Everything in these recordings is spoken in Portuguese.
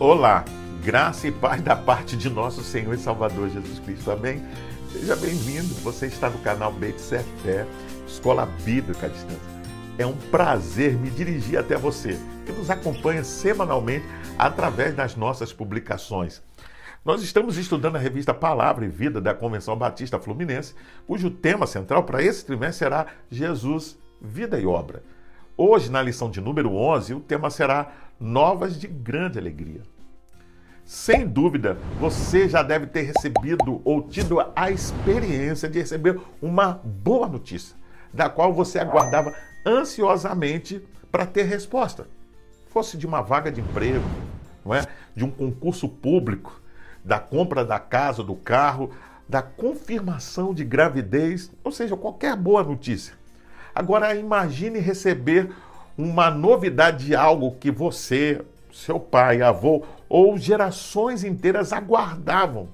Olá, graça e paz da parte de nosso Senhor e Salvador Jesus Cristo. Amém? Seja bem-vindo. Você está no canal Beit Fé, Escola Bíblica à Distância. É um prazer me dirigir até você, que nos acompanha semanalmente através das nossas publicações. Nós estamos estudando a revista Palavra e Vida da Convenção Batista Fluminense, cujo tema central para esse trimestre será Jesus, Vida e Obra. Hoje, na lição de número 11, o tema será Novas de Grande Alegria. Sem dúvida, você já deve ter recebido ou tido a experiência de receber uma boa notícia, da qual você aguardava ansiosamente para ter resposta. Fosse de uma vaga de emprego, não é? de um concurso público, da compra da casa, do carro, da confirmação de gravidez, ou seja, qualquer boa notícia. Agora imagine receber uma novidade de algo que você, seu pai, avô ou gerações inteiras aguardavam.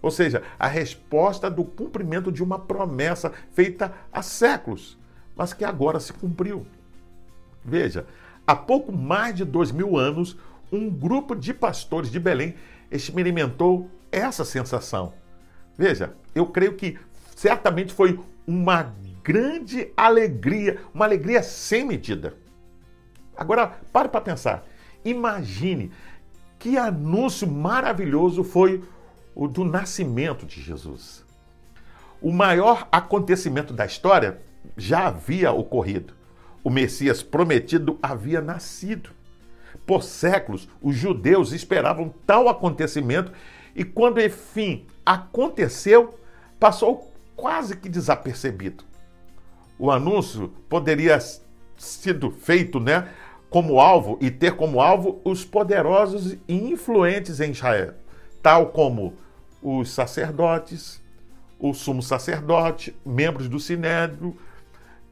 Ou seja, a resposta do cumprimento de uma promessa feita há séculos, mas que agora se cumpriu. Veja, há pouco mais de dois mil anos, um grupo de pastores de Belém experimentou essa sensação. Veja, eu creio que certamente foi uma grande alegria, uma alegria sem medida. Agora, pare para pensar. Imagine que anúncio maravilhoso foi o do nascimento de Jesus. O maior acontecimento da história já havia ocorrido. O Messias prometido havia nascido. Por séculos, os judeus esperavam tal acontecimento e, quando enfim aconteceu, passou quase que desapercebido o anúncio poderia sido feito, né, como alvo e ter como alvo os poderosos e influentes em Israel, tal como os sacerdotes, o sumo sacerdote, membros do sinédrio,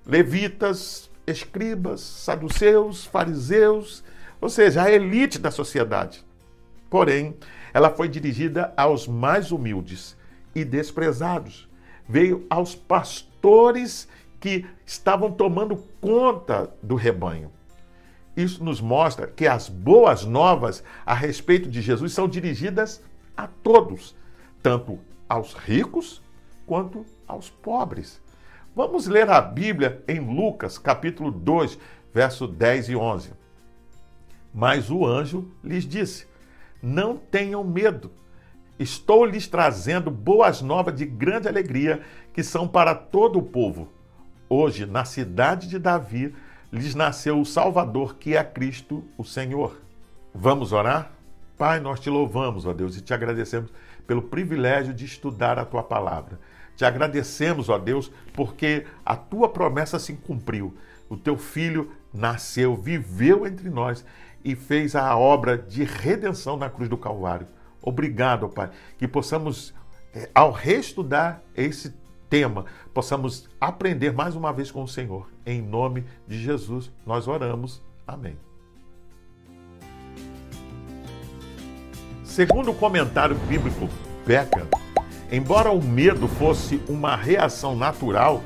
levitas, escribas, saduceus, fariseus, ou seja, a elite da sociedade. Porém, ela foi dirigida aos mais humildes e desprezados. Veio aos pastores que estavam tomando conta do rebanho. Isso nos mostra que as boas novas a respeito de Jesus são dirigidas a todos, tanto aos ricos quanto aos pobres. Vamos ler a Bíblia em Lucas, capítulo 2, verso 10 e 11. Mas o anjo lhes disse: Não tenham medo. Estou lhes trazendo boas novas de grande alegria, que são para todo o povo Hoje, na cidade de Davi, lhes nasceu o Salvador, que é Cristo, o Senhor. Vamos orar? Pai, nós te louvamos, ó Deus, e te agradecemos pelo privilégio de estudar a tua palavra. Te agradecemos, ó Deus, porque a tua promessa se cumpriu. O teu filho nasceu, viveu entre nós e fez a obra de redenção na cruz do Calvário. Obrigado, Pai, que possamos, eh, ao reestudar esse tema, possamos aprender mais uma vez com o Senhor. Em nome de Jesus, nós oramos. Amém. Segundo o comentário bíblico Becker, embora o medo fosse uma reação natural,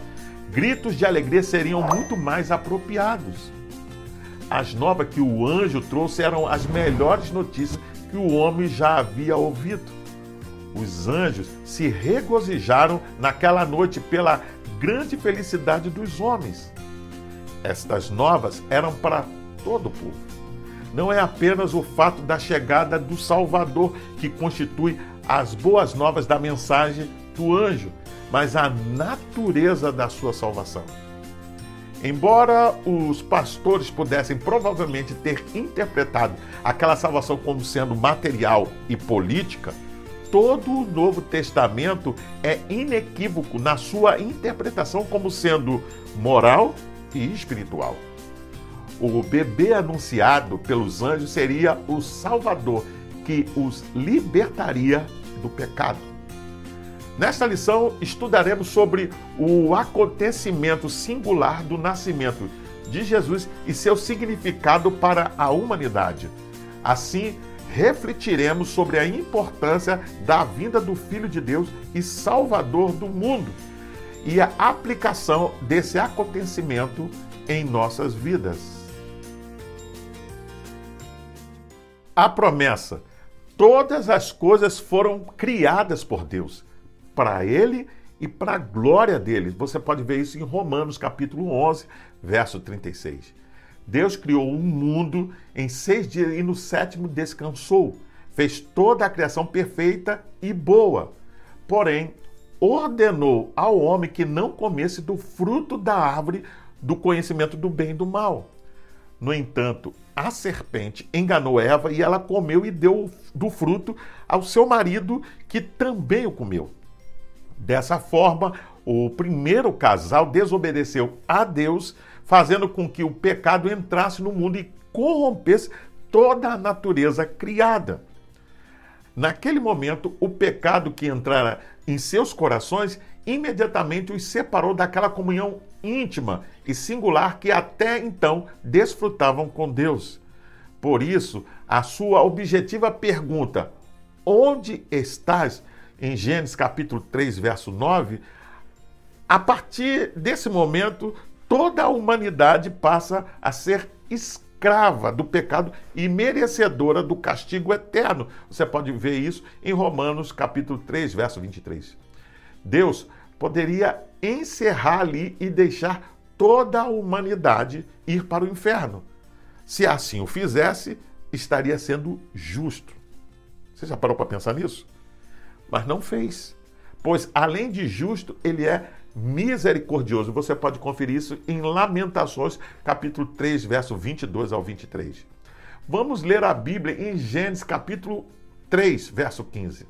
gritos de alegria seriam muito mais apropriados. As novas que o anjo trouxe eram as melhores notícias que o homem já havia ouvido os anjos se regozijaram naquela noite pela grande felicidade dos homens. Estas novas eram para todo o povo. Não é apenas o fato da chegada do Salvador que constitui as boas novas da mensagem do anjo, mas a natureza da sua salvação. Embora os pastores pudessem provavelmente ter interpretado aquela salvação como sendo material e política, todo o Novo Testamento é inequívoco na sua interpretação como sendo moral e espiritual. O bebê anunciado pelos anjos seria o Salvador que os libertaria do pecado. Nesta lição, estudaremos sobre o acontecimento singular do nascimento de Jesus e seu significado para a humanidade. Assim, refletiremos sobre a importância da vinda do Filho de Deus e Salvador do mundo e a aplicação desse acontecimento em nossas vidas. a promessa. Todas as coisas foram criadas por Deus, para Ele e para a glória dele. Você pode ver isso em Romanos capítulo 11, verso 36. Deus criou um mundo em seis dias e no sétimo descansou. Fez toda a criação perfeita e boa. Porém, ordenou ao homem que não comesse do fruto da árvore do conhecimento do bem e do mal. No entanto, a serpente enganou Eva e ela comeu e deu do fruto ao seu marido, que também o comeu. Dessa forma, o primeiro casal desobedeceu a Deus, fazendo com que o pecado entrasse no mundo e corrompesse toda a natureza criada. Naquele momento, o pecado que entrara em seus corações imediatamente os separou daquela comunhão íntima e singular que até então desfrutavam com Deus. Por isso, a sua objetiva pergunta: Onde estás? Em Gênesis capítulo 3, verso 9, a partir desse momento, toda a humanidade passa a ser escrava do pecado e merecedora do castigo eterno. Você pode ver isso em Romanos capítulo 3, verso 23. Deus poderia encerrar ali e deixar toda a humanidade ir para o inferno. Se assim o fizesse, estaria sendo justo. Você já parou para pensar nisso? Mas não fez. Pois, além de justo, ele é misericordioso. Você pode conferir isso em Lamentações, capítulo 3, verso 22 ao 23. Vamos ler a Bíblia em Gênesis, capítulo 3, verso 15.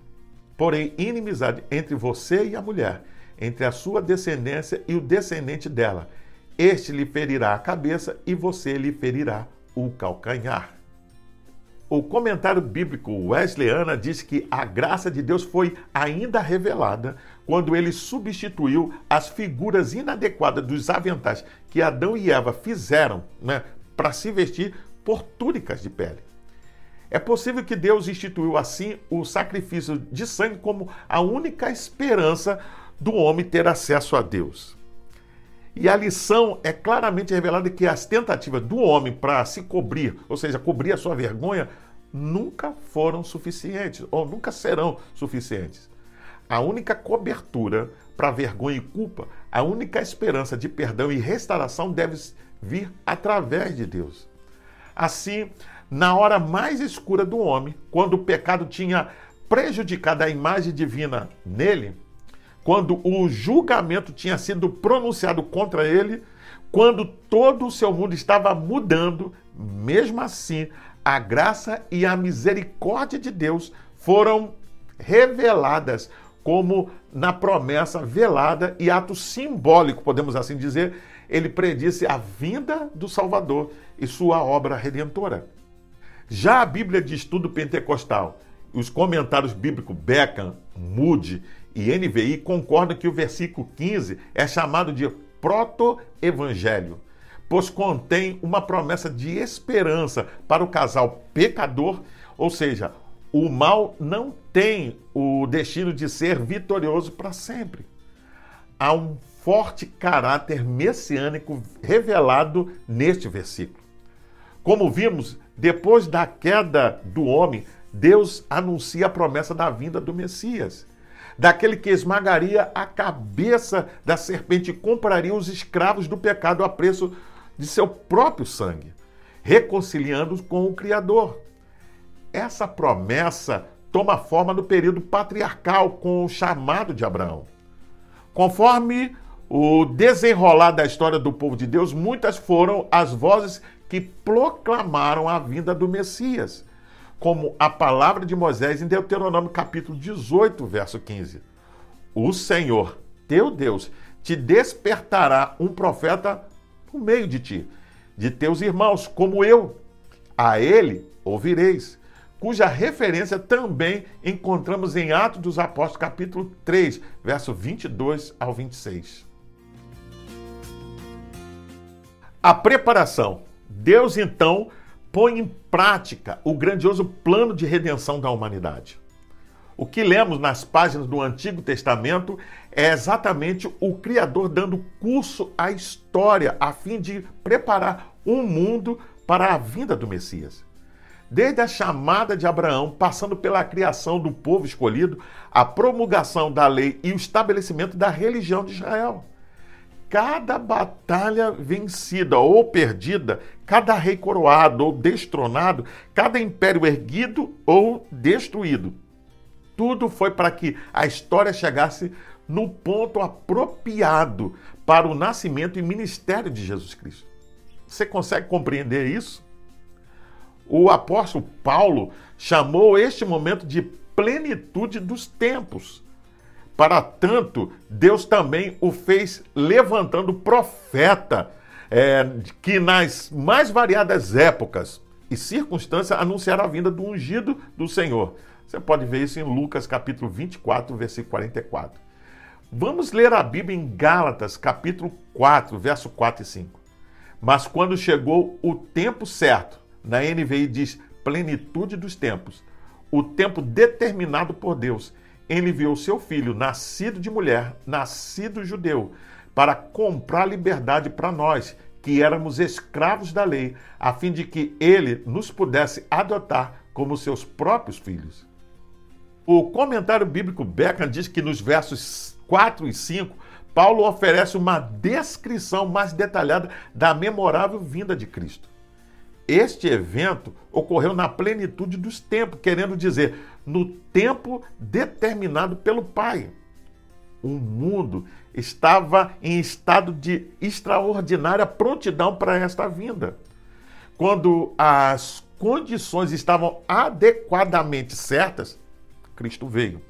Porém, inimizade entre você e a mulher, entre a sua descendência e o descendente dela. Este lhe ferirá a cabeça e você lhe ferirá o calcanhar. O comentário bíblico Wesleyana diz que a graça de Deus foi ainda revelada quando ele substituiu as figuras inadequadas dos aventais que Adão e Eva fizeram né, para se vestir por túnicas de pele. É possível que Deus instituiu assim o sacrifício de sangue como a única esperança do homem ter acesso a Deus. E a lição é claramente revelada que as tentativas do homem para se cobrir, ou seja, cobrir a sua vergonha, nunca foram suficientes ou nunca serão suficientes. A única cobertura para vergonha e culpa, a única esperança de perdão e restauração deve vir através de Deus. Assim, na hora mais escura do homem, quando o pecado tinha prejudicado a imagem divina nele, quando o julgamento tinha sido pronunciado contra ele, quando todo o seu mundo estava mudando, mesmo assim, a graça e a misericórdia de Deus foram reveladas como na promessa velada e ato simbólico, podemos assim dizer, ele predisse a vinda do Salvador e sua obra redentora. Já a Bíblia de Estudo Pentecostal, os comentários bíblicos Beckham, Moody e NVI concordam que o versículo 15 é chamado de proto-evangelho, pois contém uma promessa de esperança para o casal pecador, ou seja, o mal não tem o destino de ser vitorioso para sempre. Há um forte caráter messiânico revelado neste versículo. Como vimos, depois da queda do homem, Deus anuncia a promessa da vinda do Messias, daquele que esmagaria a cabeça da serpente e compraria os escravos do pecado a preço de seu próprio sangue, reconciliando-os com o Criador. Essa promessa toma forma no período patriarcal com o chamado de Abraão. Conforme o desenrolar da história do povo de Deus, muitas foram as vozes que proclamaram a vinda do Messias, como a palavra de Moisés em Deuteronômio capítulo 18, verso 15. O Senhor, teu Deus, te despertará um profeta no meio de ti, de teus irmãos, como eu. A ele ouvireis cuja referência também encontramos em Atos dos Apóstolos, capítulo 3, verso 22 ao 26. A preparação. Deus então põe em prática o grandioso plano de redenção da humanidade. O que lemos nas páginas do Antigo Testamento é exatamente o Criador dando curso à história a fim de preparar um mundo para a vinda do Messias. Desde a chamada de Abraão, passando pela criação do povo escolhido, a promulgação da lei e o estabelecimento da religião de Israel. Cada batalha vencida ou perdida, cada rei coroado ou destronado, cada império erguido ou destruído, tudo foi para que a história chegasse no ponto apropriado para o nascimento e ministério de Jesus Cristo. Você consegue compreender isso? O apóstolo Paulo chamou este momento de plenitude dos tempos. Para tanto, Deus também o fez levantando profeta, é, que nas mais variadas épocas e circunstâncias anunciaram a vinda do ungido do Senhor. Você pode ver isso em Lucas capítulo 24, versículo 44. Vamos ler a Bíblia em Gálatas, capítulo 4, verso 4 e 5. Mas quando chegou o tempo certo, na NVI diz plenitude dos tempos, o tempo determinado por Deus, ele enviou seu filho, nascido de mulher, nascido judeu, para comprar liberdade para nós, que éramos escravos da lei, a fim de que ele nos pudesse adotar como seus próprios filhos. O comentário bíblico Beckham diz que nos versos 4 e 5, Paulo oferece uma descrição mais detalhada da memorável vinda de Cristo. Este evento ocorreu na plenitude dos tempos, querendo dizer, no tempo determinado pelo Pai. O mundo estava em estado de extraordinária prontidão para esta vinda. Quando as condições estavam adequadamente certas, Cristo veio.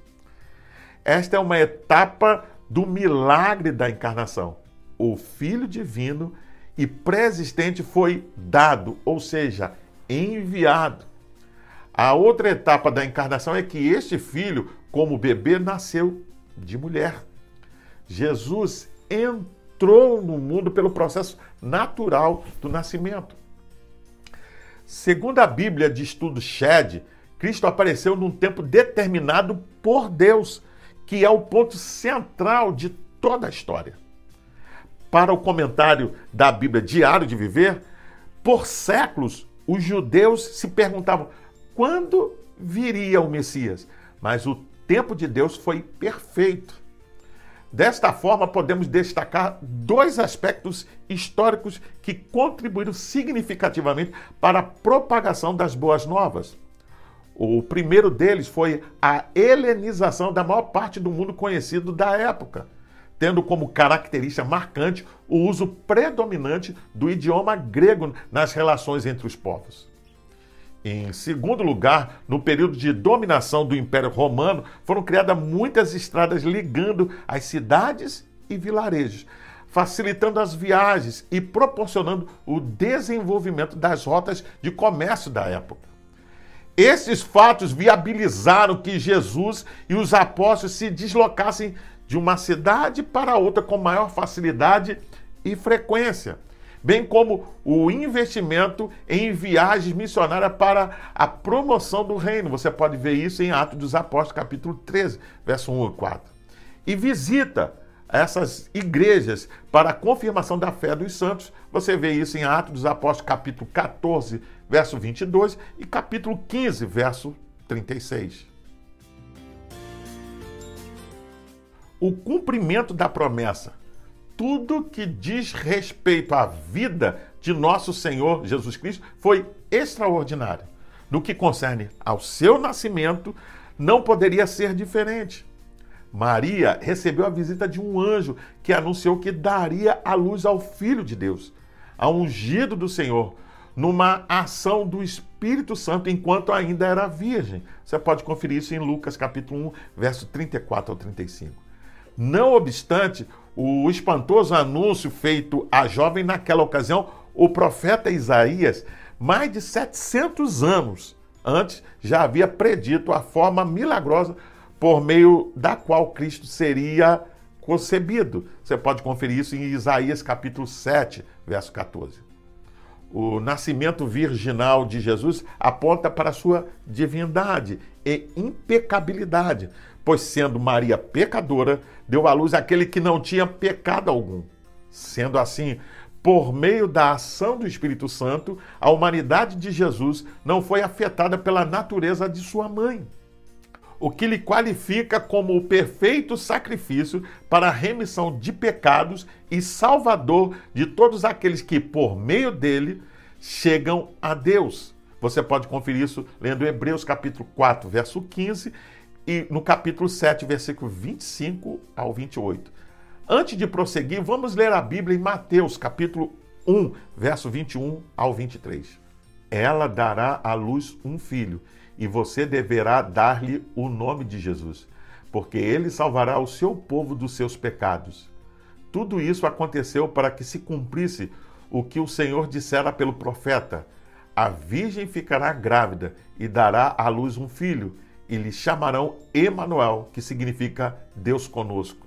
Esta é uma etapa do milagre da encarnação. O Filho Divino e pré-existente foi dado, ou seja, enviado. A outra etapa da encarnação é que este filho, como bebê, nasceu de mulher. Jesus entrou no mundo pelo processo natural do nascimento. Segundo a Bíblia de Estudo Shed, Cristo apareceu num tempo determinado por Deus, que é o ponto central de toda a história. Para o comentário da Bíblia Diário de Viver, por séculos os judeus se perguntavam quando viria o Messias, mas o tempo de Deus foi perfeito. Desta forma, podemos destacar dois aspectos históricos que contribuíram significativamente para a propagação das boas novas. O primeiro deles foi a helenização da maior parte do mundo conhecido da época, tendo como característica marcante o uso predominante do idioma grego nas relações entre os povos. Em segundo lugar, no período de dominação do Império Romano, foram criadas muitas estradas ligando as cidades e vilarejos, facilitando as viagens e proporcionando o desenvolvimento das rotas de comércio da época. Esses fatos viabilizaram que Jesus e os apóstolos se deslocassem de uma cidade para outra com maior facilidade e frequência, bem como o investimento em viagens missionárias para a promoção do reino. Você pode ver isso em Atos dos Apóstolos, capítulo 13, verso 1 e 4. E visita essas igrejas para a confirmação da fé dos santos. Você vê isso em Atos dos Apóstolos, capítulo 14, verso 22 e capítulo 15, verso 36. O cumprimento da promessa, tudo que diz respeito à vida de nosso Senhor Jesus Cristo foi extraordinário. No que concerne ao seu nascimento, não poderia ser diferente. Maria recebeu a visita de um anjo que anunciou que daria a luz ao Filho de Deus, ao ungido do Senhor, numa ação do Espírito Santo enquanto ainda era virgem. Você pode conferir isso em Lucas capítulo 1, verso 34 ao 35. Não obstante, o espantoso anúncio feito à jovem naquela ocasião, o profeta Isaías, mais de 700 anos antes, já havia predito a forma milagrosa por meio da qual Cristo seria concebido. Você pode conferir isso em Isaías capítulo 7, verso 14 o nascimento virginal de Jesus aponta para sua divindade e impecabilidade, pois sendo Maria pecadora, deu à luz aquele que não tinha pecado algum. Sendo assim, por meio da ação do Espírito Santo, a humanidade de Jesus não foi afetada pela natureza de sua mãe, o que lhe qualifica como o perfeito sacrifício para a remissão de pecados e salvador de todos aqueles que, por meio dele, chegam a Deus. Você pode conferir isso lendo Hebreus capítulo 4, verso 15 e no capítulo 7, versículo 25 ao 28. Antes de prosseguir, vamos ler a Bíblia em Mateus, capítulo 1, verso 21 ao 23. Ela dará à luz um filho, e você deverá dar-lhe o nome de Jesus, porque ele salvará o seu povo dos seus pecados. Tudo isso aconteceu para que se cumprisse o que o Senhor dissera pelo profeta: A virgem ficará grávida e dará à luz um filho, e lhe chamarão Emanuel, que significa Deus conosco.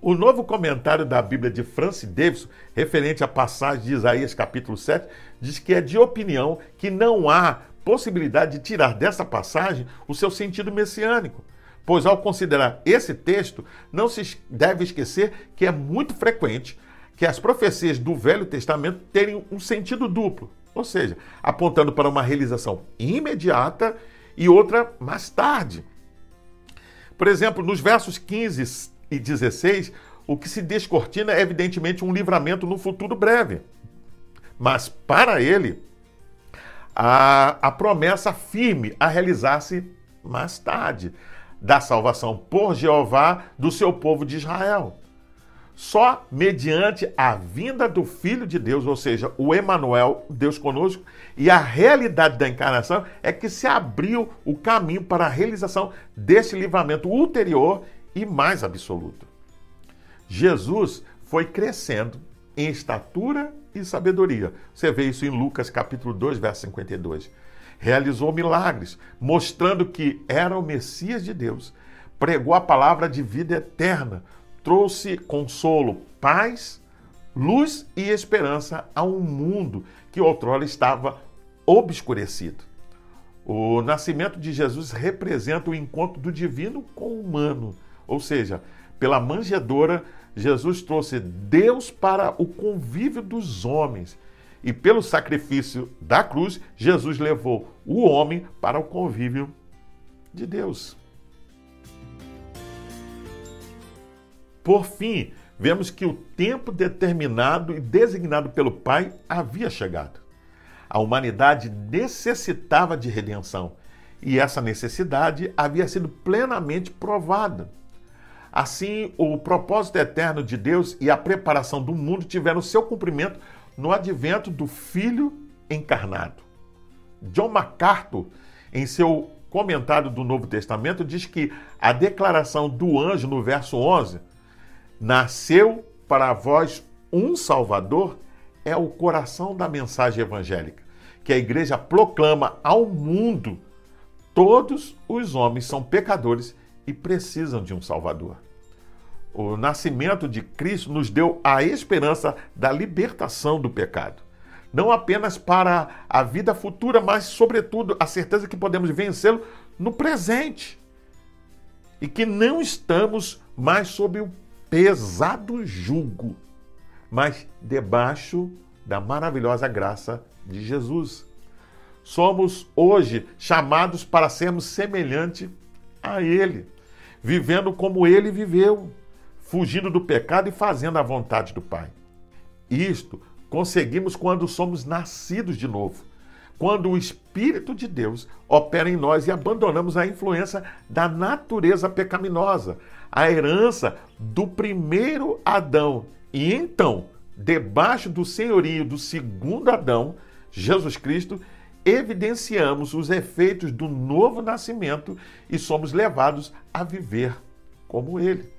O novo comentário da Bíblia de Francis Davidson, referente à passagem de Isaías capítulo 7, diz que é de opinião que não há possibilidade de tirar dessa passagem o seu sentido messiânico. Pois, ao considerar esse texto, não se deve esquecer que é muito frequente que as profecias do Velho Testamento terem um sentido duplo, ou seja, apontando para uma realização imediata e outra mais tarde. Por exemplo, nos versos 15 e 16, o que se descortina é evidentemente um livramento no futuro breve. Mas para ele, a, a promessa firme a realizar-se mais tarde da salvação por Jeová do seu povo de Israel. Só mediante a vinda do Filho de Deus, ou seja, o Emanuel, Deus conosco, e a realidade da encarnação é que se abriu o caminho para a realização desse livramento ulterior e mais absoluto. Jesus foi crescendo em estatura e sabedoria. Você vê isso em Lucas capítulo 2, verso 52. Realizou milagres, mostrando que era o Messias de Deus. Pregou a palavra de vida eterna, trouxe consolo, paz, luz e esperança a um mundo que outrora estava obscurecido. O nascimento de Jesus representa o encontro do divino com o humano ou seja, pela manjedoura, Jesus trouxe Deus para o convívio dos homens. E pelo sacrifício da cruz, Jesus levou o homem para o convívio de Deus. Por fim, vemos que o tempo determinado e designado pelo Pai havia chegado. A humanidade necessitava de redenção e essa necessidade havia sido plenamente provada. Assim, o propósito eterno de Deus e a preparação do mundo tiveram seu cumprimento no advento do Filho encarnado. John MacArthur, em seu comentário do Novo Testamento, diz que a declaração do anjo no verso 11, nasceu para vós um Salvador, é o coração da mensagem evangélica, que a igreja proclama ao mundo. Todos os homens são pecadores e precisam de um Salvador. O nascimento de Cristo nos deu a esperança da libertação do pecado. Não apenas para a vida futura, mas, sobretudo, a certeza que podemos vencê-lo no presente. E que não estamos mais sob o pesado jugo, mas debaixo da maravilhosa graça de Jesus. Somos hoje chamados para sermos semelhante a Ele vivendo como ele viveu, fugindo do pecado e fazendo a vontade do Pai. Isto conseguimos quando somos nascidos de novo, quando o Espírito de Deus opera em nós e abandonamos a influência da natureza pecaminosa, a herança do primeiro Adão. E então, debaixo do senhorio do segundo Adão, Jesus Cristo, evidenciamos os efeitos do novo nascimento e somos levados a viver como ele.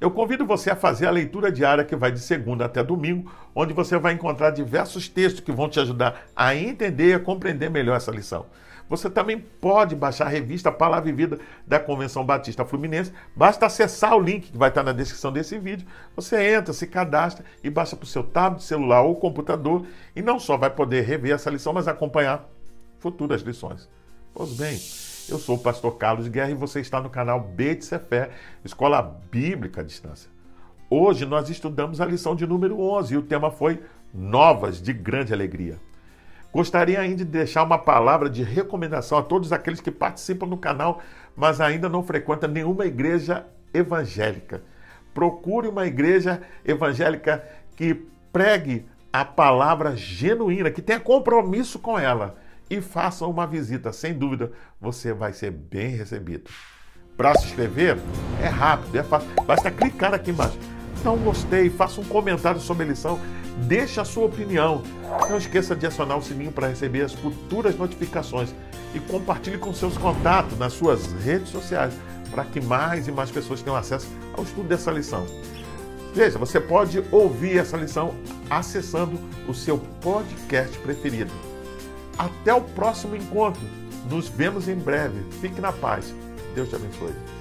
Eu convido você a fazer a leitura diária que vai de segunda até domingo, onde você vai encontrar diversos textos que vão te ajudar a entender e a compreender melhor essa lição. Você também pode baixar a revista Palavra e Vida da Convenção Batista Fluminense. Basta acessar o link que vai estar na descrição desse vídeo. Você entra, se cadastra e baixa para o seu tablet, celular ou computador. E não só vai poder rever essa lição, mas acompanhar futuras lições. Pois bem, eu sou o pastor Carlos Guerra e você está no canal B de Cefé, Escola Bíblica à Distância. Hoje nós estudamos a lição de número 11 e o tema foi Novas de Grande Alegria. Gostaria ainda de deixar uma palavra de recomendação a todos aqueles que participam do canal, mas ainda não frequentam nenhuma igreja evangélica. Procure uma igreja evangélica que pregue a palavra genuína, que tenha compromisso com ela e faça uma visita. Sem dúvida, você vai ser bem recebido. Para se inscrever, é rápido, é fácil. Basta clicar aqui embaixo. Um gostei, faça um comentário sobre a lição Deixe a sua opinião. Não esqueça de acionar o sininho para receber as futuras notificações e compartilhe com seus contatos nas suas redes sociais para que mais e mais pessoas tenham acesso ao estudo dessa lição. Veja, você pode ouvir essa lição acessando o seu podcast preferido. Até o próximo encontro. Nos vemos em breve. Fique na paz. Deus te abençoe.